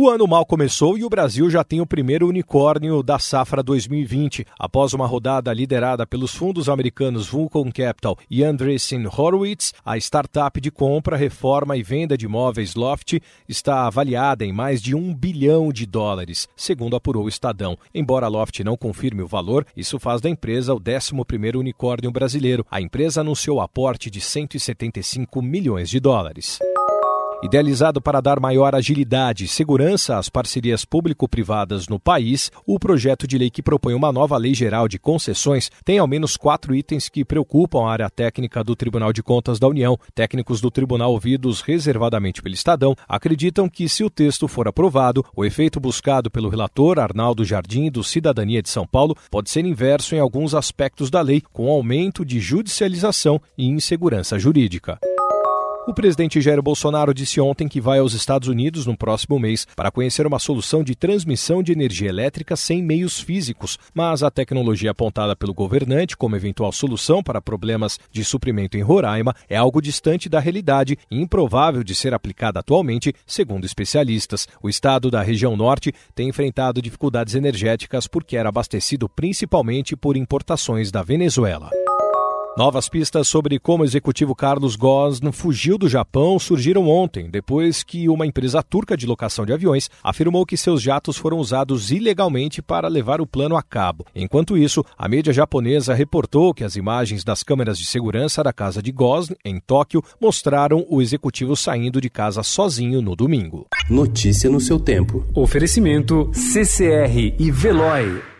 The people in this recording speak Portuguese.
O ano mal começou e o Brasil já tem o primeiro unicórnio da safra 2020. Após uma rodada liderada pelos fundos americanos Vulcan Capital e Andreessen Horowitz, a startup de compra, reforma e venda de imóveis Loft está avaliada em mais de um bilhão de dólares, segundo apurou o Estadão. Embora a Loft não confirme o valor, isso faz da empresa o 11º unicórnio brasileiro. A empresa anunciou aporte de 175 milhões de dólares. Idealizado para dar maior agilidade e segurança às parcerias público-privadas no país, o projeto de lei que propõe uma nova lei geral de concessões tem ao menos quatro itens que preocupam a área técnica do Tribunal de Contas da União. Técnicos do tribunal ouvidos reservadamente pelo Estadão acreditam que, se o texto for aprovado, o efeito buscado pelo relator Arnaldo Jardim do Cidadania de São Paulo pode ser inverso em alguns aspectos da lei, com aumento de judicialização e insegurança jurídica. O presidente Jair Bolsonaro disse ontem que vai aos Estados Unidos no próximo mês para conhecer uma solução de transmissão de energia elétrica sem meios físicos, mas a tecnologia apontada pelo governante como eventual solução para problemas de suprimento em Roraima é algo distante da realidade e improvável de ser aplicada atualmente, segundo especialistas. O estado da região norte tem enfrentado dificuldades energéticas porque era abastecido principalmente por importações da Venezuela. Novas pistas sobre como o executivo Carlos Ghosn fugiu do Japão surgiram ontem, depois que uma empresa turca de locação de aviões afirmou que seus jatos foram usados ilegalmente para levar o plano a cabo. Enquanto isso, a mídia japonesa reportou que as imagens das câmeras de segurança da casa de Ghosn, em Tóquio, mostraram o executivo saindo de casa sozinho no domingo. Notícia no seu tempo. Oferecimento CCR e Veloy.